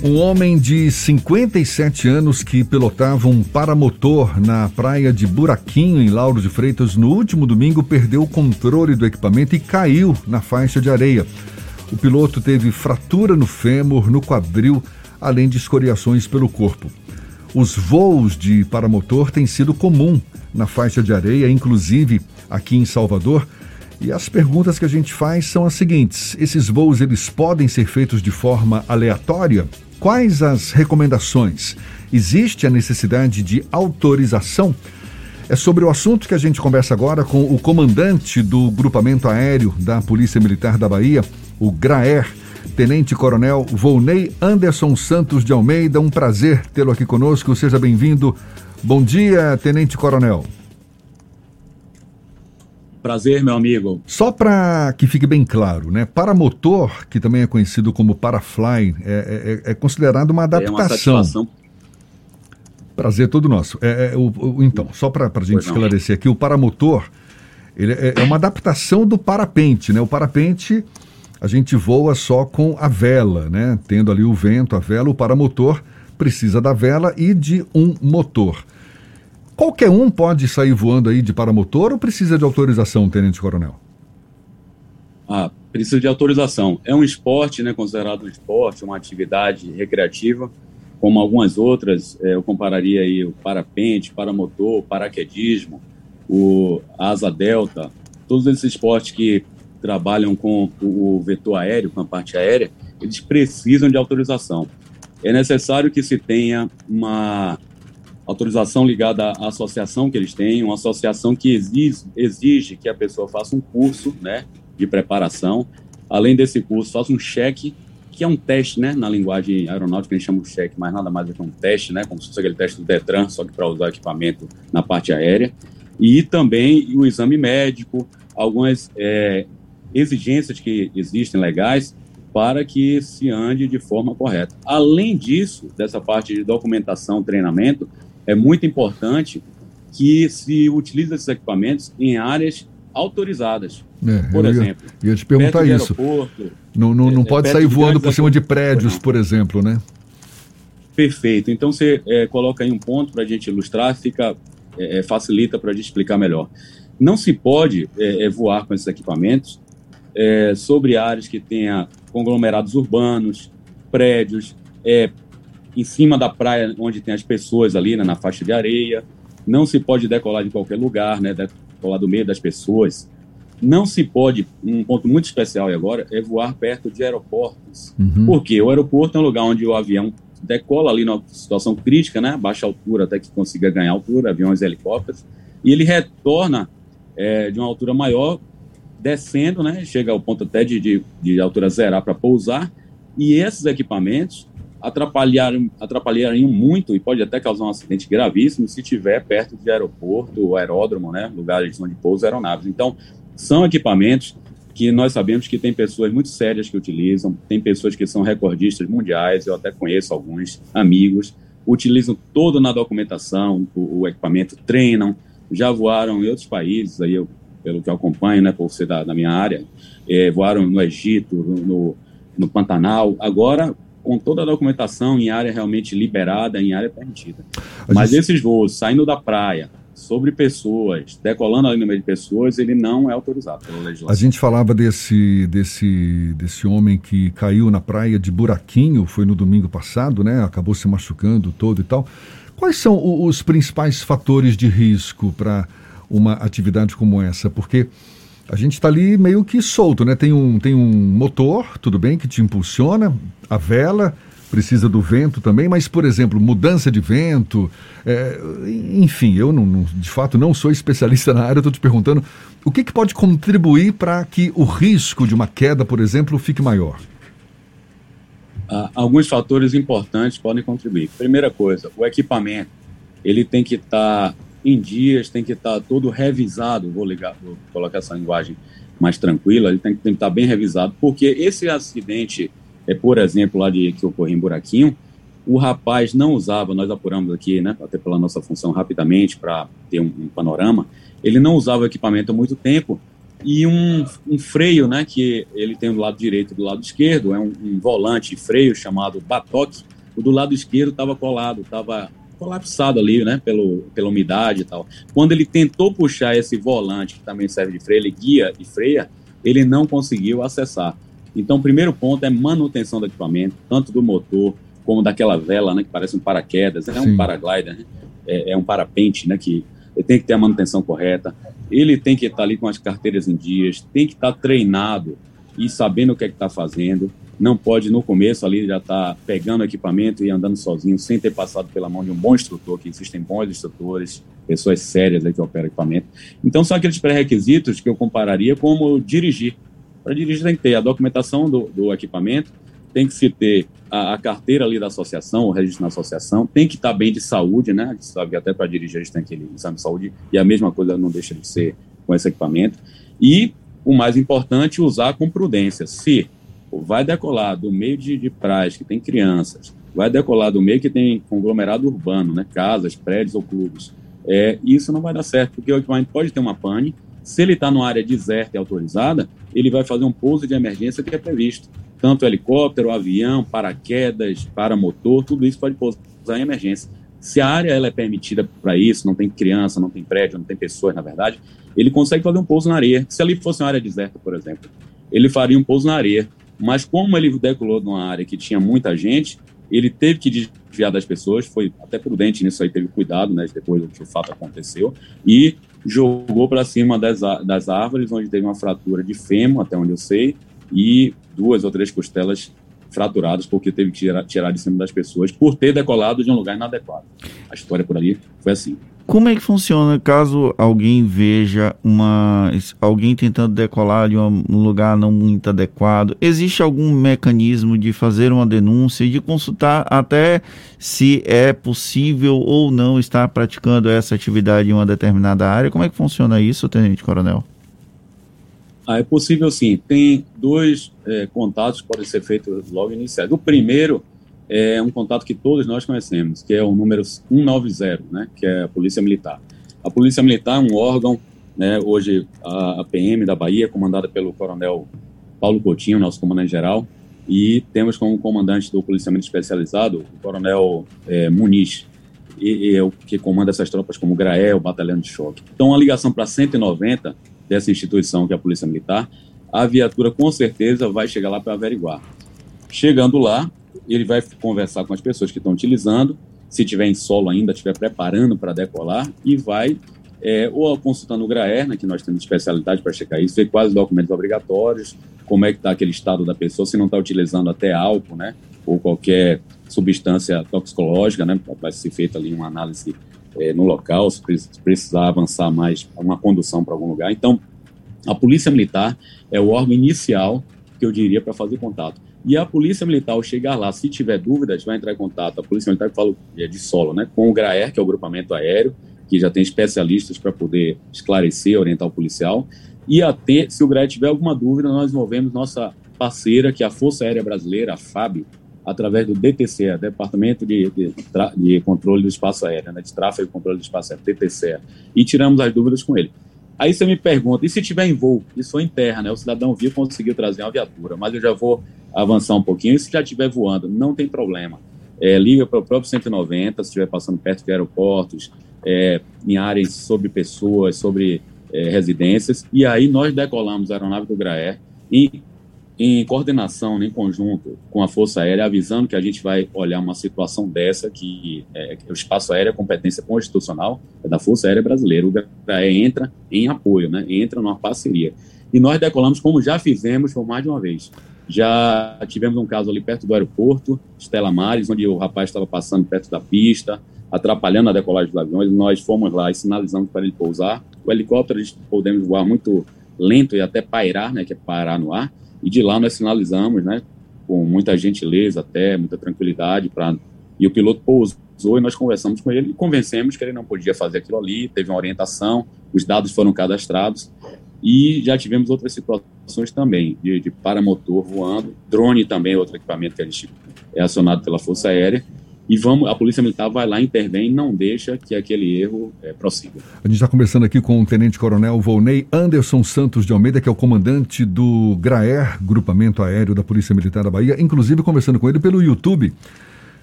Um homem de 57 anos que pilotava um paramotor na praia de Buraquinho, em Lauro de Freitas, no último domingo, perdeu o controle do equipamento e caiu na faixa de areia. O piloto teve fratura no fêmur, no quadril, além de escoriações pelo corpo. Os voos de paramotor têm sido comum na faixa de areia, inclusive aqui em Salvador. E as perguntas que a gente faz são as seguintes: esses voos eles podem ser feitos de forma aleatória? Quais as recomendações? Existe a necessidade de autorização? É sobre o assunto que a gente conversa agora com o comandante do grupamento aéreo da Polícia Militar da Bahia, o GRAER, Tenente Coronel Volney Anderson Santos de Almeida. Um prazer tê-lo aqui conosco. Seja bem-vindo. Bom dia, Tenente Coronel. Prazer, meu amigo. Só para que fique bem claro, né? Paramotor, que também é conhecido como Parafly, é, é, é considerado uma adaptação. É uma Prazer todo nosso. É, é o, o, então, só para a gente esclarecer aqui, o paramotor ele é, é, uma adaptação do parapente, né? O parapente a gente voa só com a vela, né? Tendo ali o vento, a vela, o paramotor precisa da vela e de um motor. Qualquer um pode sair voando aí de paramotor ou precisa de autorização, Tenente Coronel? Ah, precisa de autorização. É um esporte, né, considerado um esporte, uma atividade recreativa, como algumas outras, é, eu compararia aí o parapente, paramotor, paraquedismo, o asa delta, todos esses esportes que trabalham com o vetor aéreo, com a parte aérea, eles precisam de autorização. É necessário que se tenha uma autorização ligada à associação que eles têm, uma associação que exige, exige que a pessoa faça um curso né, de preparação. Além desse curso, faça um cheque, que é um teste, né, na linguagem aeronáutica, a gente chama de cheque, mas nada mais do que um teste, né, como se fosse aquele teste do Detran, só que para usar equipamento na parte aérea. E também o exame médico, algumas é, exigências que existem legais para que se ande de forma correta. Além disso, dessa parte de documentação, treinamento, é muito importante que se utilize esses equipamentos em áreas autorizadas. É, por eu exemplo, ia, ia te perguntar isso. Não, não, não é, pode sair voando por cima de prédios, por exemplo, né? Perfeito. Então você é, coloca aí um ponto para a gente ilustrar, fica é, é facilita para a gente explicar melhor. Não se pode é, voar com esses equipamentos sobre áreas que tenha conglomerados urbanos, prédios, em cima da praia onde tem as pessoas ali, né, na faixa de areia. Não se pode decolar de qualquer lugar, né, decolar do meio das pessoas. Não se pode, um ponto muito especial agora, é voar perto de aeroportos. Uhum. Porque o aeroporto é um lugar onde o avião decola ali numa situação crítica, né, baixa altura até que consiga ganhar altura, aviões e helicópteros, e ele retorna é, de uma altura maior, descendo, né, chega ao ponto até de, de, de altura zerar para pousar, e esses equipamentos atrapalhariam, atrapalhariam muito e pode até causar um acidente gravíssimo se estiver perto de aeroporto, aeródromo, né, lugares onde pousam aeronaves. Então, são equipamentos que nós sabemos que tem pessoas muito sérias que utilizam, tem pessoas que são recordistas mundiais, eu até conheço alguns amigos, utilizam todo na documentação, o, o equipamento, treinam, já voaram em outros países, aí eu, pelo que eu acompanho, né, por ser da, da minha área, é, voaram no Egito, no, no Pantanal, agora com toda a documentação em área realmente liberada, em área permitida. Mas gente... esses voos saindo da praia, sobre pessoas, decolando ali no meio de pessoas, ele não é autorizado pela legislação. A gente falava desse, desse, desse homem que caiu na praia de Buraquinho, foi no domingo passado, né? Acabou se machucando todo e tal. Quais são os principais fatores de risco para uma atividade como essa? Porque a gente está ali meio que solto, né? Tem um, tem um motor, tudo bem, que te impulsiona, a vela, precisa do vento também, mas, por exemplo, mudança de vento, é, enfim, eu não, não, de fato não sou especialista na área, estou te perguntando o que, que pode contribuir para que o risco de uma queda, por exemplo, fique maior? Ah, alguns fatores importantes podem contribuir. Primeira coisa, o equipamento, ele tem que estar tá em dias, tem que estar tá todo revisado, vou, ligar, vou colocar essa linguagem mais tranquila, ele tem, que estar tá bem revisado, porque esse acidente, é, por exemplo, lá de, que ocorreu em Buraquinho, o rapaz não usava, nós apuramos aqui, né, até pela nossa função rapidamente, para ter um, um, panorama, ele não usava o equipamento há muito tempo, e um, um, freio, né, que ele tem do lado direito e do lado esquerdo, é um, um volante freio chamado batoque, o do lado esquerdo estava colado, estava colapsado ali, né, pelo, pela umidade e tal. Quando ele tentou puxar esse volante, que também serve de freio, ele guia e freia, ele não conseguiu acessar. Então, o primeiro ponto é manutenção do equipamento, tanto do motor como daquela vela, né, que parece um paraquedas, é um paraglider, né, é, é, um parapente, né, que tem que ter a manutenção correta, ele tem que estar ali com as carteiras em dias, tem que estar treinado e sabendo o que é que está fazendo, não pode no começo ali já estar tá pegando equipamento e andando sozinho sem ter passado pela mão de um bom instrutor, que existem bons instrutores, pessoas sérias aí que operam equipamento. Então são aqueles pré-requisitos que eu compararia como dirigir. Para dirigir tem que ter a documentação do, do equipamento, tem que se ter a, a, carteira ali da associação, o registro na associação, tem que estar bem de saúde, né? A gente sabe que até para dirigir a gente tem aquele exame de saúde e a mesma coisa não deixa de ser com esse equipamento. E o mais importante, usar com prudência. Se vai decolar do meio de, de praias que tem crianças, vai decolar do meio que tem conglomerado urbano, né? Casas, prédios ou clubes. É, isso não vai dar certo, porque o equipamento pode ter uma pane. Se ele está numa área deserta e autorizada, ele vai fazer um pouso de emergência que é previsto tanto helicóptero, avião, paraquedas, paramotor, tudo isso pode pousar em emergência. Se a área ela é permitida para isso, não tem criança, não tem prédio, não tem pessoas, na verdade, ele consegue fazer um pouso na areia. Se ali fosse uma área deserta, por exemplo, ele faria um pouso na areia. Mas como ele decolou numa área que tinha muita gente, ele teve que desviar das pessoas, foi até prudente nisso aí, teve cuidado, né, depois que o fato aconteceu, e jogou para cima das, das árvores, onde teve uma fratura de fêmur, até onde eu sei, e duas ou três costelas fraturadas porque teve que tirar, tirar de cima das pessoas por ter decolado de um lugar inadequado. A história por ali foi assim. Como é que funciona caso alguém veja uma alguém tentando decolar de um lugar não muito adequado? Existe algum mecanismo de fazer uma denúncia e de consultar até se é possível ou não estar praticando essa atividade em uma determinada área? Como é que funciona isso, Tenente Coronel? Ah, é possível sim. Tem dois é, contatos que podem ser feitos logo iniciais. O primeiro é um contato que todos nós conhecemos, que é o número 190, né, que é a Polícia Militar. A Polícia Militar é um órgão, né, hoje a, a PM da Bahia, comandada pelo Coronel Paulo Coutinho, nosso comandante-geral, e temos como comandante do policiamento especializado o Coronel é, Muniz, e, e é que comanda essas tropas como o GRAE, o Batalhão de Choque. Então, a ligação para 190 dessa instituição, que é a Polícia Militar, a viatura com certeza vai chegar lá para averiguar. Chegando lá, ele vai conversar com as pessoas que estão utilizando, se tiver em solo ainda, estiver preparando para decolar, e vai é, ou consultando o GRAER, né, que nós temos especialidade para checar isso, ver quais documentos obrigatórios, como é que está aquele estado da pessoa, se não está utilizando até álcool, né, ou qualquer substância toxicológica, né, vai ser feita ali uma análise é, no local, se precisar avançar mais uma condução para algum lugar. Então, a Polícia Militar é o órgão inicial que eu diria para fazer contato. E a Polícia Militar, ao chegar lá, se tiver dúvidas, vai entrar em contato. A Polícia Militar, que fala é de solo, né, com o GRAER, que é o grupamento aéreo, que já tem especialistas para poder esclarecer, orientar o policial. E até, se o GRAER tiver alguma dúvida, nós envolvemos nossa parceira, que é a Força Aérea Brasileira, a FAB, através do DTCE, Departamento de, de, de Controle do Espaço Aéreo, né, de Tráfego e Controle do Espaço Aéreo, DTCE, e tiramos as dúvidas com ele. Aí você me pergunta, e se tiver em voo? Isso foi em terra, né? O cidadão viu conseguiu trazer uma viatura, mas eu já vou avançar um pouquinho. E se já estiver voando, não tem problema. É, liga para o próprio 190, se estiver passando perto de aeroportos, é, em áreas sobre pessoas, sobre é, residências, e aí nós decolamos a aeronave do GRAER e em coordenação, em conjunto com a Força Aérea, avisando que a gente vai olhar uma situação dessa, que é, o espaço aéreo é competência constitucional é da Força Aérea Brasileira. O GRAE entra em apoio, né, entra numa parceria. E nós decolamos, como já fizemos por mais de uma vez. Já tivemos um caso ali perto do aeroporto, Estela Mares, onde o rapaz estava passando perto da pista, atrapalhando a decolagem dos aviões. Nós fomos lá e sinalizamos para ele pousar. O helicóptero, a gente podemos voar muito lento e até pairar, né, que é parar no ar e de lá nós sinalizamos, né, com muita gentileza até, muita tranquilidade, para e o piloto pousou e nós conversamos com ele e convencemos que ele não podia fazer aquilo ali, teve uma orientação, os dados foram cadastrados e já tivemos outras situações também, de, de paramotor voando, drone também, outro equipamento que a gente é acionado pela Força Aérea, e vamos, a Polícia Militar vai lá, intervém não deixa que aquele erro é, prossiga. A gente está conversando aqui com o Tenente Coronel Volney Anderson Santos de Almeida, que é o comandante do GRAER, Grupamento Aéreo da Polícia Militar da Bahia, inclusive conversando com ele pelo YouTube.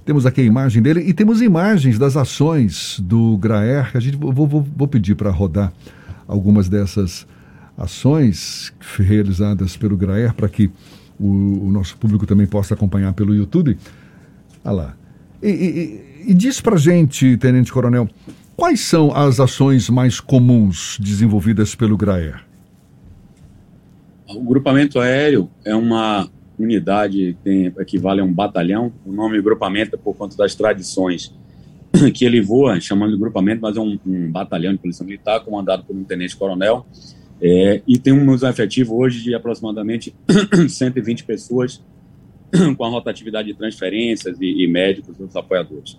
Temos aqui a imagem dele e temos imagens das ações do GRAER. A gente vou, vou, vou pedir para rodar algumas dessas ações realizadas pelo GRAER para que o, o, nosso público também possa acompanhar pelo YouTube. Olha lá. E, e, e diz gente, Tenente Coronel, quais são as ações mais comuns desenvolvidas pelo GRAER? O grupamento aéreo é uma unidade que tem, equivale a um batalhão. O nome grupamento é por conta das tradições que ele voa, chamando de grupamento, mas é um, um batalhão de polícia militar comandado por um tenente-coronel. É, e tem um efetivo hoje de aproximadamente 120 pessoas com a rotatividade de transferências e, e médicos dos apoiadores.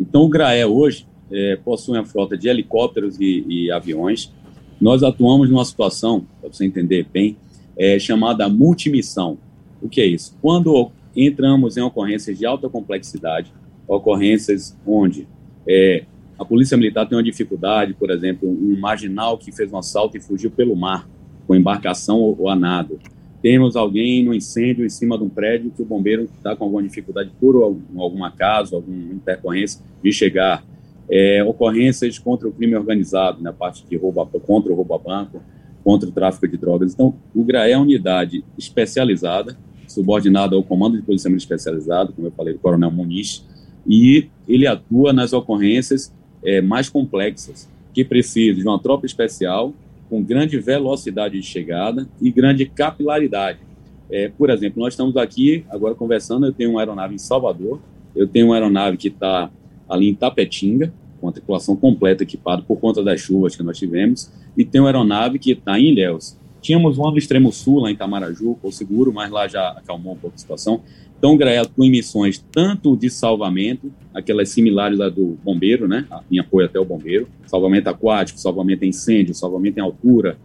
Então, o GRAE hoje é, possui uma frota de helicópteros e, e aviões. Nós atuamos numa situação, para você entender bem, é, chamada multimissão. O que é isso? Quando entramos em ocorrências de alta complexidade, ocorrências onde é, a polícia militar tem uma dificuldade, por exemplo, um marginal que fez um assalto e fugiu pelo mar, com embarcação ou, ou a nado. Temos alguém no incêndio em cima de um prédio que o bombeiro está com alguma dificuldade por algum acaso, alguma intercorrência de chegar. É, ocorrências contra o crime organizado, na né, parte de roubo, contra o roubo a banco, contra o tráfico de drogas. Então, o GRAE é uma unidade especializada subordinado ao Comando de Policiamento Especializado, como eu falei, do Coronel Muniz, e ele atua nas ocorrências é, mais complexas, que precisam de uma tropa especial com grande velocidade de chegada e grande capilaridade. É, por exemplo, nós estamos aqui agora conversando, eu tenho uma aeronave em Salvador, eu tenho uma aeronave que está ali em Tapetinga, com a tripulação completa equipada por conta das chuvas que nós tivemos, e tem uma aeronave que está em Ilhéus. Tínhamos uma no extremo sul, lá em Tamaraju, por seguro, mas lá já acalmou um pouco a situação. Então, o GRAE atua em missões tanto de salvamento, aquelas similares lá do bombeiro, né, em apoio até o bombeiro, salvamento aquático, salvamento em incêndio, salvamento em altura,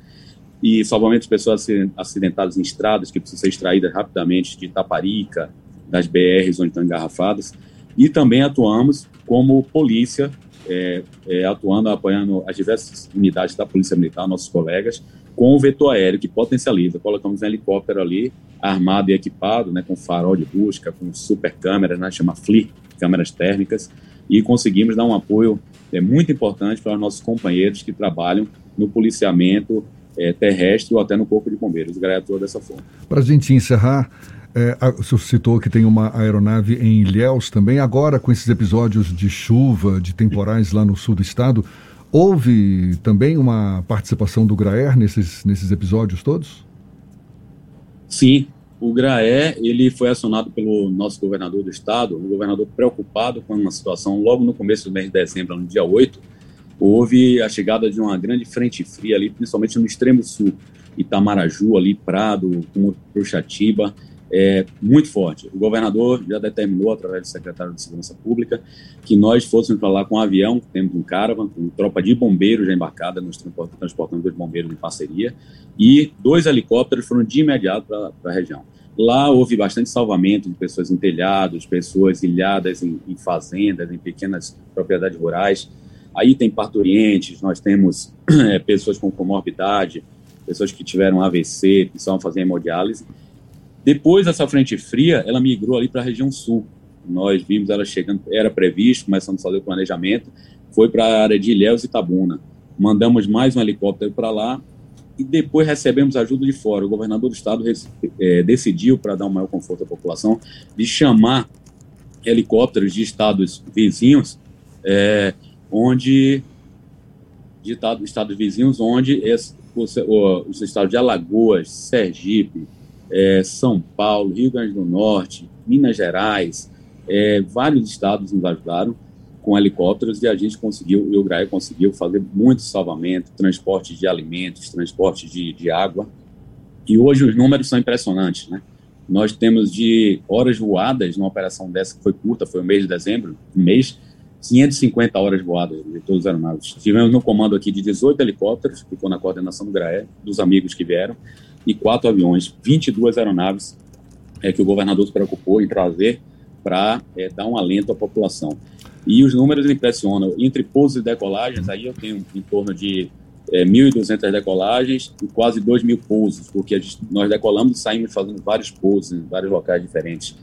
e salvamento de pessoas acidentadas em estradas que precisam ser extraídas rapidamente de Taparica, das BRs onde estão engarrafadas. E também atuamos como polícia, é, é, atuando, apoiando as diversas unidades da Polícia Militar, nossos colegas, com o vetor aéreo que potencializa. Colocamos um helicóptero ali, armado e equipado, né, com farol de busca, com super câmeras, né, chama FLIR, câmeras térmicas, e conseguimos dar um apoio é, muito importante para os nossos companheiros que trabalham no policiamento é, terrestre ou até no Corpo de Bombeiros. Atua dessa forma. Para a gente encerrar, é, o senhor citou que tem uma aeronave em Ilhéus também. Agora, com esses episódios de chuva, de temporais lá no sul do estado, Houve também uma participação do GRAER nesses, nesses episódios todos? Sim, o GRAE ele foi acionado pelo nosso governador do estado, um governador preocupado com uma situação logo no começo do mês de dezembro, no dia 8, houve a chegada de uma grande frente fria ali, principalmente no extremo sul, Itamaraju ali, Prado, Cruxatiba, é, muito forte. O governador já determinou, através do secretário de Segurança Pública, que nós fôssemos para lá com um avião, temos um caravan, com tropa de bombeiros já embarcada, nos transportando dois bombeiros em parceria, e dois helicópteros foram de imediato para a região. Lá houve bastante salvamento de pessoas em telhados, pessoas ilhadas em, em fazendas, em pequenas propriedades rurais. Aí tem parturientes, nós temos é, pessoas com comorbidade, pessoas que tiveram AVC, precisavam fazer hemodiálise, depois dessa frente fria, ela migrou ali para a região sul. Nós vimos ela chegando, era previsto, começando a fazer o planejamento, foi para a área de Ilhéus e Tabuna. Mandamos mais um helicóptero para lá e depois recebemos ajuda de fora. O governador do estado é, decidiu, para dar um maior conforto à população, de chamar helicópteros de estados vizinhos, é, onde de estados vizinhos, onde esse, os, os estados de Alagoas, Sergipe, é, São Paulo, Rio Grande do Norte, Minas Gerais, é, vários estados nos ajudaram com helicópteros e a gente conseguiu, o GRAE conseguiu fazer muito salvamento, transporte de alimentos, transporte de, de água. E hoje os números são impressionantes, né? Nós temos de horas voadas numa operação dessa que foi curta, foi o mês de dezembro, um mês, 550 horas voadas de todos os aeronaves. Tivemos no comando aqui de 18 helicópteros, ficou na coordenação do GRAE, dos amigos que vieram, e quatro aviões, 22 aeronaves é, que o governador se preocupou em trazer para é, dar um alento à população. E os números impressionam. Entre pousos e decolagens, aí eu tenho em torno de é, 1.200 decolagens e quase 2 mil pousos, porque gente, nós decolamos e saímos fazendo vários pousos em vários locais diferentes.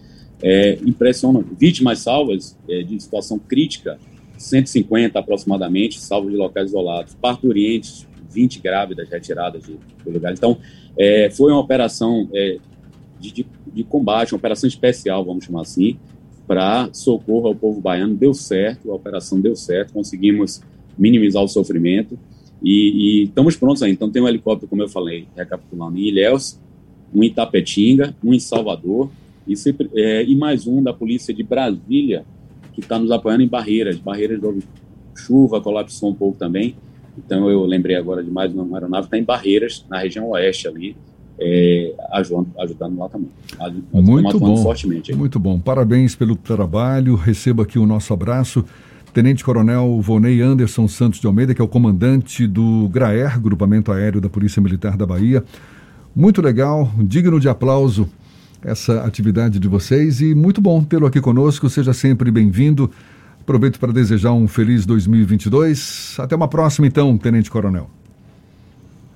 É, impressiona. Vítimas salvas é, de situação crítica, 150 aproximadamente, salvos de locais isolados. Parturientes, 20 grávidas retiradas de, do lugar. Então, é, foi uma operação é, de, de, de, combate, uma operação especial, vamos chamar assim, para socorro ao povo baiano. Deu certo, a operação deu certo, conseguimos minimizar o sofrimento e, e estamos prontos aí. Então, tem um helicóptero, como eu falei, recapitulando, em Ilhéus, um em Itapetinga, um em Salvador e, sempre, é, e mais um da Polícia de Brasília, que está nos apoiando em Barreiras. Barreiras houve chuva, colapsou um pouco também. Então eu lembrei agora de mais uma aeronave está em Barreiras, na região oeste ali, é, ajudando, ajudando lá também. Muito bom. Fortemente Muito bom. Parabéns pelo trabalho. Receba aqui o nosso abraço. Tenente Coronel Vonei Anderson Santos de Almeida, que é o comandante do GRAER, Grupamento Aéreo da Polícia Militar da Bahia. Muito legal, digno de aplauso essa atividade de vocês e muito bom tê-lo aqui conosco. Seja sempre bem-vindo. Aproveito para desejar um feliz 2022. Até uma próxima, então, Tenente Coronel.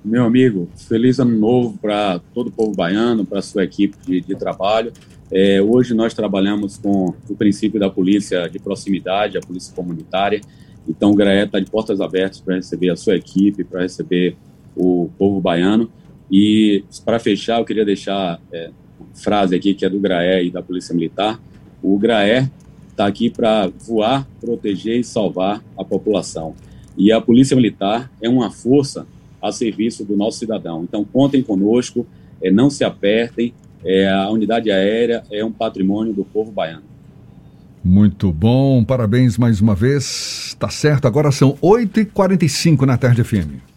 Meu amigo, feliz ano novo para todo o povo baiano, para a sua equipe de, de trabalho. É, hoje nós trabalhamos com o princípio da polícia de proximidade, a polícia comunitária. Então, o GRAE está de portas abertas para receber a sua equipe, para receber o povo baiano. E, para fechar, eu queria deixar é, frase aqui que é do GRAE e da Polícia Militar. O GRAE está aqui para voar, proteger e salvar a população. E a Polícia Militar é uma força a serviço do nosso cidadão. Então, contem conosco, é, não se apertem, é, a unidade aérea é um patrimônio do povo baiano. Muito bom, parabéns mais uma vez. Tá certo, agora são 8h45 na Tarde FM.